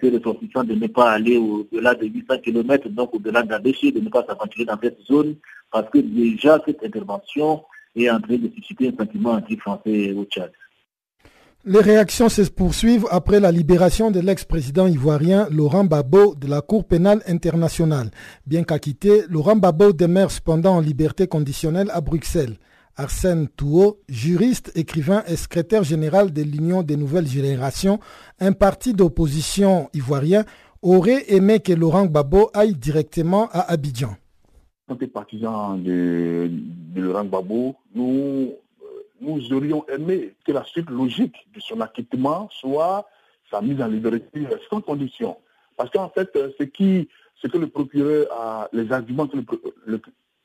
ses ressortissants de ne pas aller au-delà de 800 km, donc au-delà d'Abéché, de ne pas s'aventurer dans cette zone, parce que déjà cette intervention est en train de susciter un sentiment anti-français au Tchad. Les réactions se poursuivent après la libération de l'ex-président ivoirien Laurent Gbagbo de la Cour pénale internationale. Bien qu'acquitté, Laurent Gbagbo demeure cependant en liberté conditionnelle à Bruxelles. Arsène Touot, juriste, écrivain et secrétaire général de l'Union des nouvelles générations, un parti d'opposition ivoirien, aurait aimé que Laurent Gbagbo aille directement à Abidjan. Laurent nous, nous aurions aimé que la suite logique de son acquittement soit sa mise en liberté sans condition. Parce qu'en fait, ce, qui, ce que le procureur a, les arguments que le,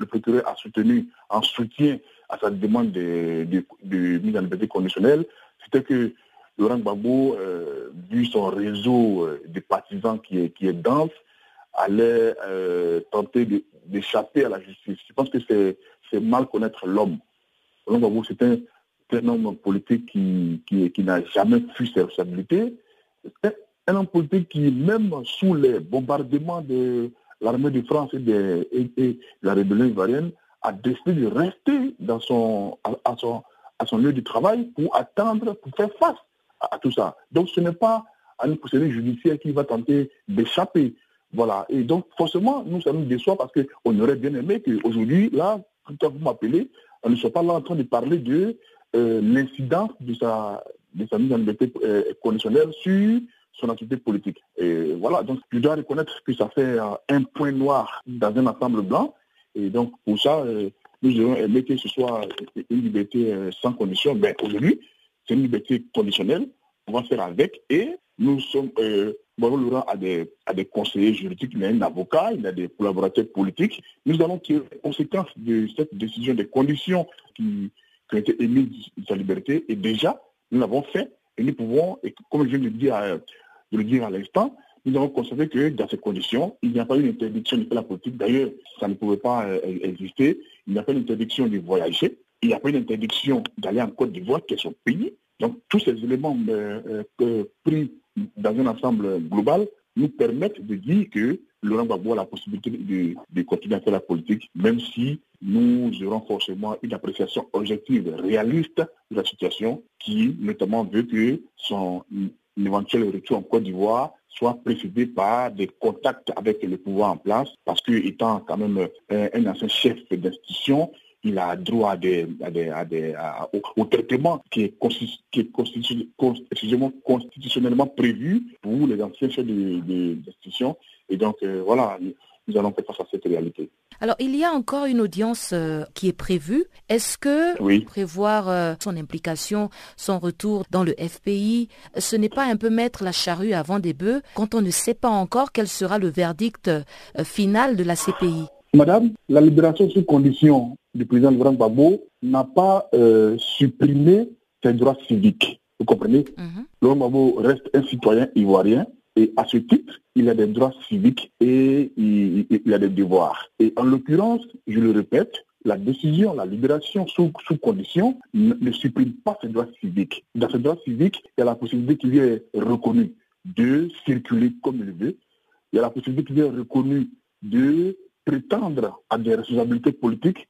procureur a soutenu en soutien à sa demande de, mise en liberté conditionnelle, c'était que Laurent Gbagbo, euh, vu son réseau euh, de partisans qui est, qui est dense, allait euh, tenter d'échapper à la justice. Je pense que c'est mal connaître l'homme. Gbagbo, c'est un, homme politique qui, qui, n'a jamais fui ses responsabilités. C'est un homme politique qui, même sous les bombardements de l'armée de France et de, la rébellion ivoirienne, a décidé de rester dans son, à, son, à son lieu de travail pour attendre, pour faire face à, tout ça. Donc ce n'est pas à une procédure judiciaire qui va tenter d'échapper. Voilà. Et donc forcément, nous, ça nous déçoit parce qu'on aurait bien aimé qu'aujourd'hui, là, quand vous m'appelez, on ne soit pas là en train de parler de euh, l'incidence de sa, de sa mise en liberté euh, conditionnelle sur son activité politique. Et voilà, donc je dois reconnaître que ça fait euh, un point noir dans un ensemble blanc. Et donc, pour ça, nous aurions aimé que ce soit une liberté sans condition. Mais aujourd'hui, c'est une liberté conditionnelle. On va faire avec. Et nous sommes, euh, Laurent a des, a des conseillers juridiques, a un avocat, il a des collaborateurs politiques. Nous allons tirer les conséquences de cette décision, des conditions qui, ont été émises de sa liberté. Et déjà, nous l'avons fait. Et nous pouvons, et comme je viens de, dire, de le dire à l'instant, nous avons constaté que dans ces conditions, il n'y a pas eu une interdiction de faire la politique. D'ailleurs, ça ne pouvait pas euh, exister. Il n'y a pas une interdiction de voyager. Il n'y a pas une interdiction d'aller en Côte d'Ivoire, qui est son pays. Donc, tous ces éléments euh, euh, pris dans un ensemble global nous permettent de dire que Laurent Gbagbo a la possibilité de, continuer à faire la politique, même si nous aurons forcément une appréciation objective, réaliste de la situation, qui notamment veut que son éventuel retour en Côte d'Ivoire soit précédé par des contacts avec le pouvoir en place, parce que étant quand même un, ancien chef d'institution, il a droit à des, au, traitement qui est, constitutionnellement prévu pour les anciens chefs d'institution. Et donc, euh, voilà, nous allons faire face à cette réalité. Alors, il y a encore une audience euh, qui est prévue. Est-ce que prévoir euh, son implication, son retour dans le FPI, ce n'est pas un peu mettre la charrue avant des bœufs quand on ne sait pas encore quel sera le verdict euh, final de la CPI Madame, la libération sous condition du président Laurent Gbagbo n'a pas supprimé ses droits civiques. Vous comprenez? Mm Laurent Gbagbo reste un citoyen ivoirien et à ce titre, il a des droits civiques et il, a des devoirs. Et en l'occurrence, je le répète, la décision, la libération sous, sous condition ne, supprime pas ses droits civiques. Dans ses droits civiques, il y a la possibilité qu'il est reconnu de circuler comme il veut. Il y a la possibilité qu'il est reconnu de prétendre à des responsabilités politiques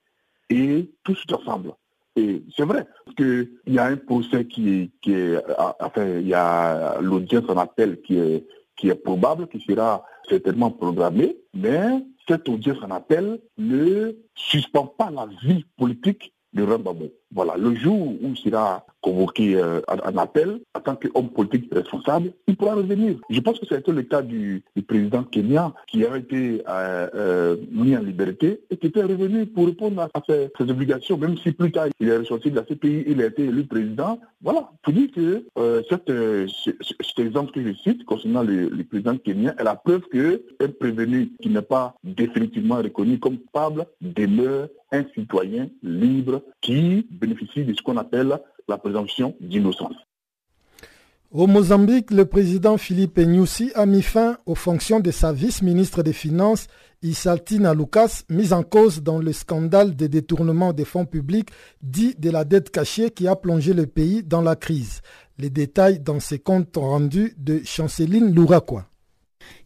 et tout ce ensemble. Et c'est vrai qu'il y a un procès qui est, enfin, il y a l'audience en appel qui est, qui est probable, qui sera certainement programmée, mais cette audience en appel ne suspend pas la vie politique de Rambabo. Voilà, le jour où il sera convoqué euh, un appel, en tant qu'homme politique responsable, il pourra revenir. Je pense que c'était le cas du, président Kenya qui a été euh, euh, mis en liberté et qui était revenu pour répondre à, ses, obligations, même si plus tard il est ressorti de la CPI, il a été élu président. Voilà, pour dire que cet exemple que je cite concernant le, président Kenya est la preuve qu'un prévenu qui n'est pas définitivement reconnu comme coupable demeure un citoyen libre qui bénéficie de ce qu'on appelle la présomption d'innocence. Au Mozambique, le président Philippe Nyusi a mis fin aux fonctions de sa vice-ministre des Finances, Isaltina Lucas, mise en cause dans le scandale des détournements des fonds publics dit de la dette cachée qui a plongé le pays dans la crise. Les détails dans ces comptes rendus de Chanceline Louraquois.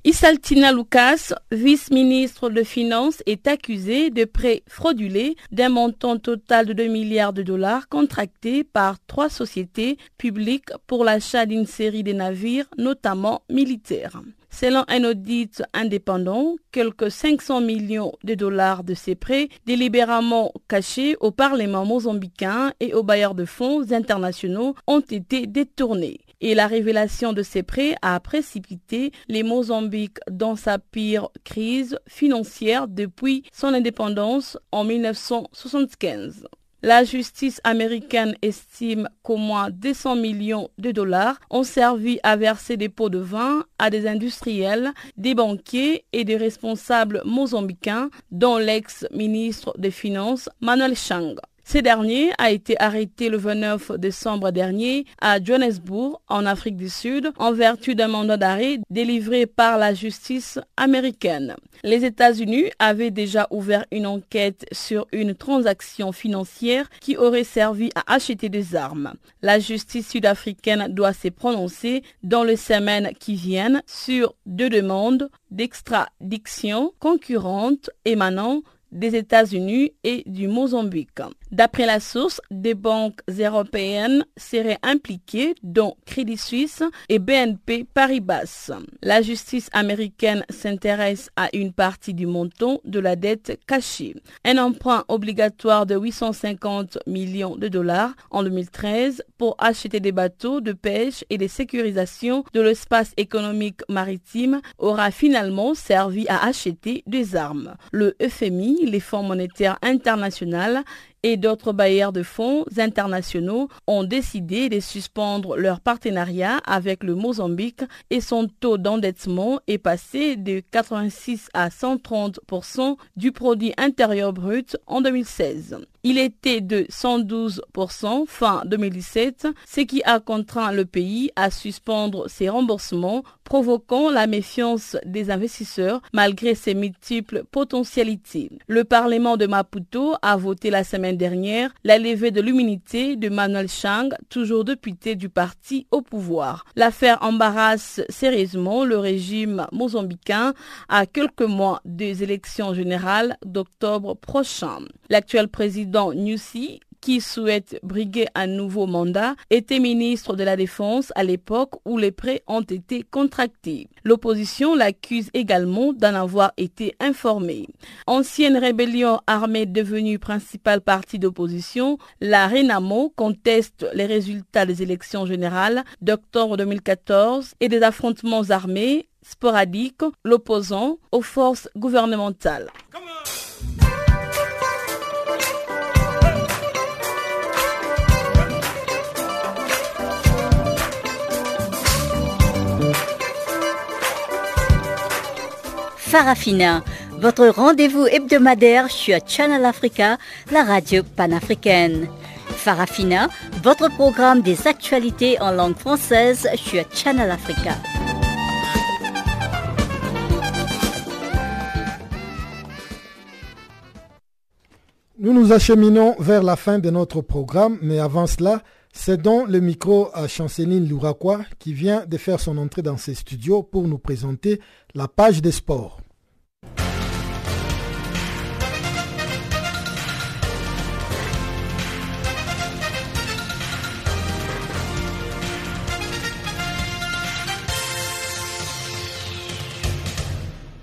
Isaltina Lucas, vice-ministre de Finances, est accusée de prêts fraudulés d'un montant total de 2 milliards de dollars contractés par trois sociétés publiques pour l'achat d'une série de navires, notamment militaires. Selon un audit indépendant, quelques 500 millions de dollars de ces prêts délibérément cachés au Parlement mozambicain et aux bailleurs de fonds internationaux ont été détournés. Et la révélation de ces prêts a précipité les Mozambiques dans sa pire crise financière depuis son indépendance en 1975. La justice américaine estime qu'au moins 200 millions de dollars ont servi à verser des pots de vin à des industriels, des banquiers et des responsables mozambicains, dont l'ex-ministre des Finances Manuel Chang. Ce dernier a été arrêté le 29 décembre dernier à Johannesburg, en Afrique du Sud, en vertu d'un mandat d'arrêt délivré par la justice américaine. Les États-Unis avaient déjà ouvert une enquête sur une transaction financière qui aurait servi à acheter des armes. La justice sud-africaine doit se prononcer dans les semaines qui viennent sur deux demandes d'extradiction concurrentes émanant des États-Unis et du Mozambique. D'après la source, des banques européennes seraient impliquées, dont Crédit Suisse et BNP Paribas. La justice américaine s'intéresse à une partie du montant de la dette cachée. Un emprunt obligatoire de 850 millions de dollars en 2013 pour acheter des bateaux de pêche et des sécurisations de l'espace économique maritime aura finalement servi à acheter des armes. Le FMI, les Fonds monétaires internationaux et d'autres bailleurs de fonds internationaux ont décidé de suspendre leur partenariat avec le Mozambique et son taux d'endettement est passé de 86 à 130% du produit intérieur brut en 2016. Il était de 112% fin 2017, ce qui a contraint le pays à suspendre ses remboursements, provoquant la méfiance des investisseurs malgré ses multiples potentialités. Le Parlement de Maputo a voté la semaine dernière la levée de l'immunité de Manuel Chang, toujours député du parti au pouvoir. L'affaire embarrasse sérieusement le régime mozambicain à quelques mois des élections générales d'octobre prochain. L'actuel président Nussi qui souhaite briguer un nouveau mandat, était ministre de la Défense à l'époque où les prêts ont été contractés. L'opposition l'accuse également d'en avoir été informée. Ancienne rébellion armée devenue principal parti d'opposition, la Renamo conteste les résultats des élections générales d'octobre 2014 et des affrontements armés sporadiques l'opposant aux forces gouvernementales. Farafina, votre rendez-vous hebdomadaire sur Channel Africa, la radio panafricaine. Farafina, votre programme des actualités en langue française sur Channel Africa. Nous nous acheminons vers la fin de notre programme, mais avant cela, Cédons le micro à Chanceline Louraquois qui vient de faire son entrée dans ses studios pour nous présenter la page des sports.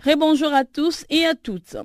Rebonjour à tous et à toutes.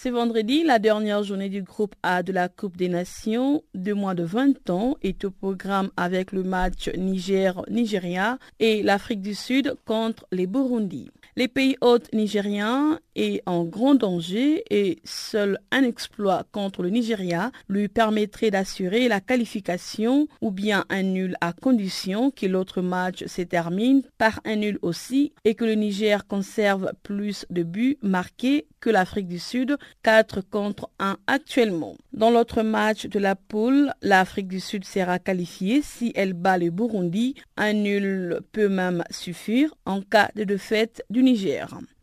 C'est vendredi, la dernière journée du groupe A de la Coupe des Nations de moins de 20 ans est au programme avec le match Niger-Nigeria et l'Afrique du Sud contre les Burundi. Les pays hôtes nigériens est en grand danger et seul un exploit contre le Nigeria lui permettrait d'assurer la qualification ou bien un nul à condition que l'autre match se termine par un nul aussi et que le Niger conserve plus de buts marqués que l'Afrique du Sud, 4 contre 1 actuellement. Dans l'autre match de la poule, l'Afrique du Sud sera qualifiée si elle bat le Burundi. Un nul peut même suffire en cas de défaite du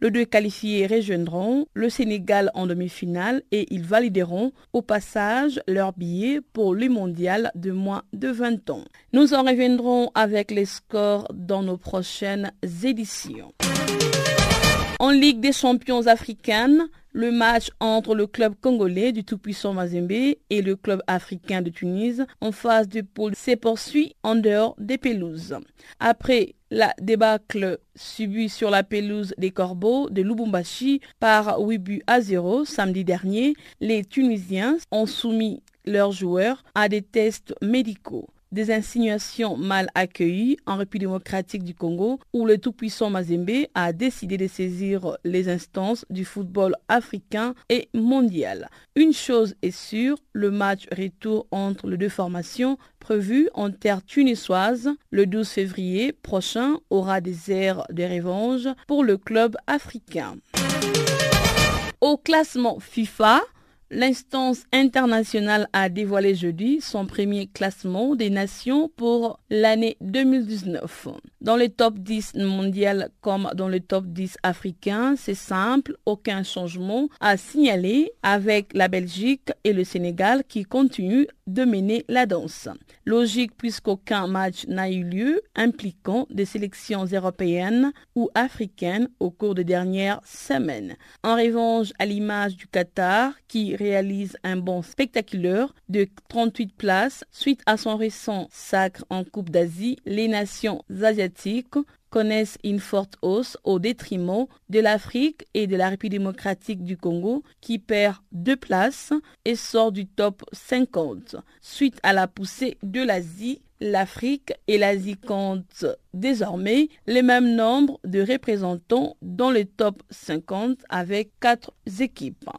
Les deux qualifiés rejoindront le Sénégal en demi-finale et ils valideront au passage leur billet pour le mondial de moins de 20 ans. Nous en reviendrons avec les scores dans nos prochaines éditions. En Ligue des champions africaines, le match entre le club congolais du tout-puissant Mazembe et le club africain de Tunis en phase de poule s'est poursuit en dehors des pelouses. Après la débâcle subie sur la pelouse des Corbeaux de Lubumbashi par 8 buts à 0 samedi dernier, les Tunisiens ont soumis leurs joueurs à des tests médicaux des insinuations mal accueillies en République démocratique du Congo où le tout-puissant Mazembe a décidé de saisir les instances du football africain et mondial. Une chose est sûre, le match retour entre les deux formations prévu en terre tunisoise le 12 février prochain aura des airs de revanche pour le club africain. Au classement FIFA, L'instance internationale a dévoilé jeudi son premier classement des nations pour l'année 2019. Dans le top 10 mondial comme dans le top 10 africain, c'est simple, aucun changement à signaler avec la Belgique et le Sénégal qui continuent de mener la danse. Logique puisqu'aucun match n'a eu lieu impliquant des sélections européennes ou africaines au cours des dernières semaines. En revanche, à l'image du Qatar qui réalise un bon spectaculaire de 38 places suite à son récent sacre en Coupe d'Asie, les nations asiatiques connaissent une forte hausse au détriment de l'Afrique et de la République démocratique du Congo qui perd deux places et sort du top 50. Suite à la poussée de l'Asie, l'Afrique et l'Asie comptent désormais le même nombre de représentants dans le top 50 avec quatre équipes.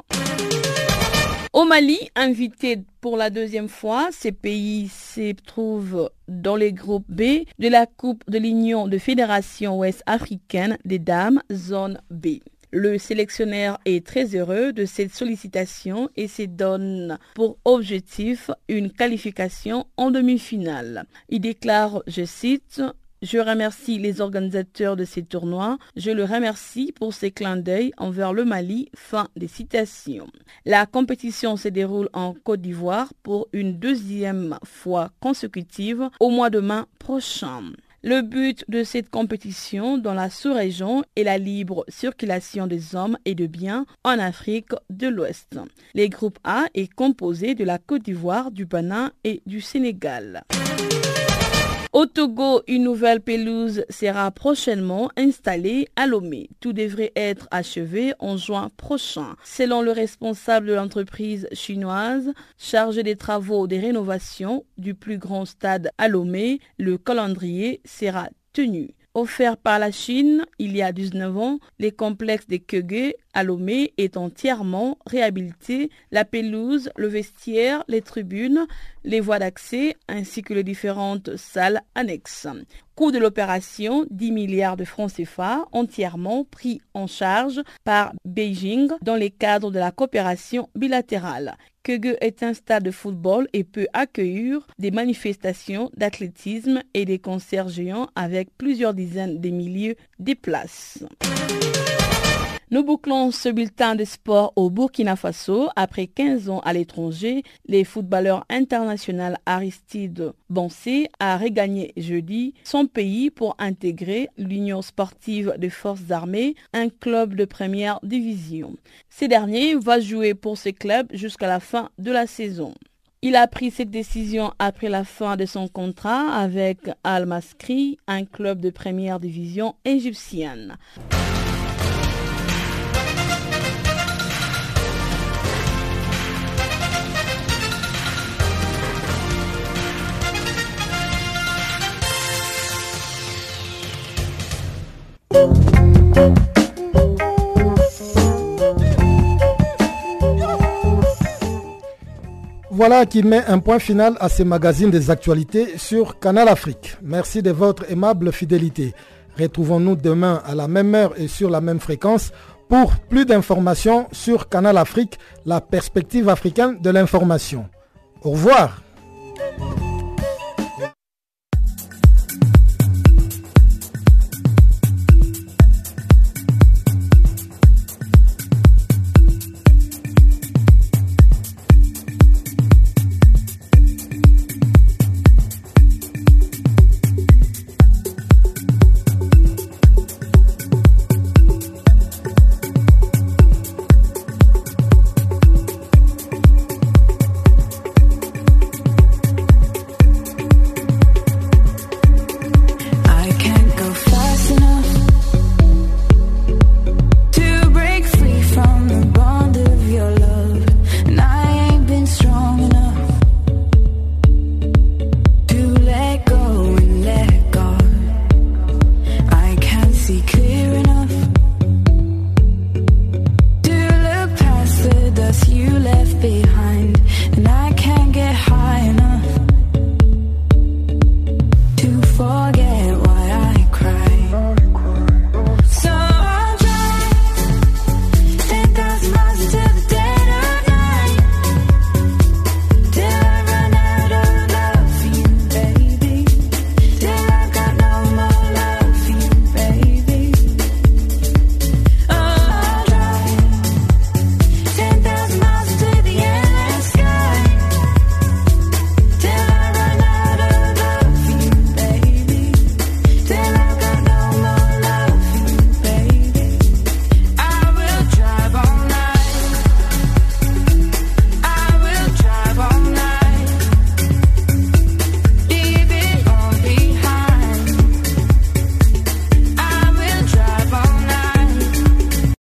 Au Mali, invité pour la deuxième fois, ces pays se trouvent dans les groupes B de la Coupe de l'Union de Fédération Ouest africaine des dames, zone B. Le sélectionneur est très heureux de cette sollicitation et se donne pour objectif une qualification en demi-finale. Il déclare, je cite, je remercie les organisateurs de ces tournois. Je le remercie pour ses clins d'œil envers le Mali. Fin des citations. La compétition se déroule en Côte d'Ivoire pour une deuxième fois consécutive au mois de mai prochain. Le but de cette compétition dans la sous-région est la libre circulation des hommes et de biens en Afrique de l'Ouest. Les groupes A est composé de la Côte d'Ivoire, du Bénin et du Sénégal. Au Togo, une nouvelle pelouse sera prochainement installée à Lomé. Tout devrait être achevé en juin prochain. Selon le responsable de l'entreprise chinoise chargée des travaux de rénovation du plus grand stade à Lomé, le calendrier sera tenu. Offert par la Chine il y a 19 ans, les complexes de Kege à Lomé est entièrement réhabilité. La pelouse, le vestiaire, les tribunes, les voies d'accès ainsi que les différentes salles annexes. Coût de l'opération 10 milliards de francs CFA entièrement pris en charge par Beijing dans les cadres de la coopération bilatérale. Kege est un stade de football et peut accueillir des manifestations d'athlétisme et des concerts géants avec plusieurs dizaines de milliers de places. Nous bouclons ce bulletin de sport au Burkina Faso. Après 15 ans à l'étranger, les footballeurs internationaux Aristide Bansé a regagné jeudi son pays pour intégrer l'Union sportive des forces armées, un club de première division. Ce dernier va jouer pour ce club jusqu'à la fin de la saison. Il a pris cette décision après la fin de son contrat avec Al Masri, un club de première division égyptienne. Voilà qui met un point final à ce magazine des actualités sur Canal Afrique. Merci de votre aimable fidélité. Retrouvons-nous demain à la même heure et sur la même fréquence pour plus d'informations sur Canal Afrique, la perspective africaine de l'information. Au revoir.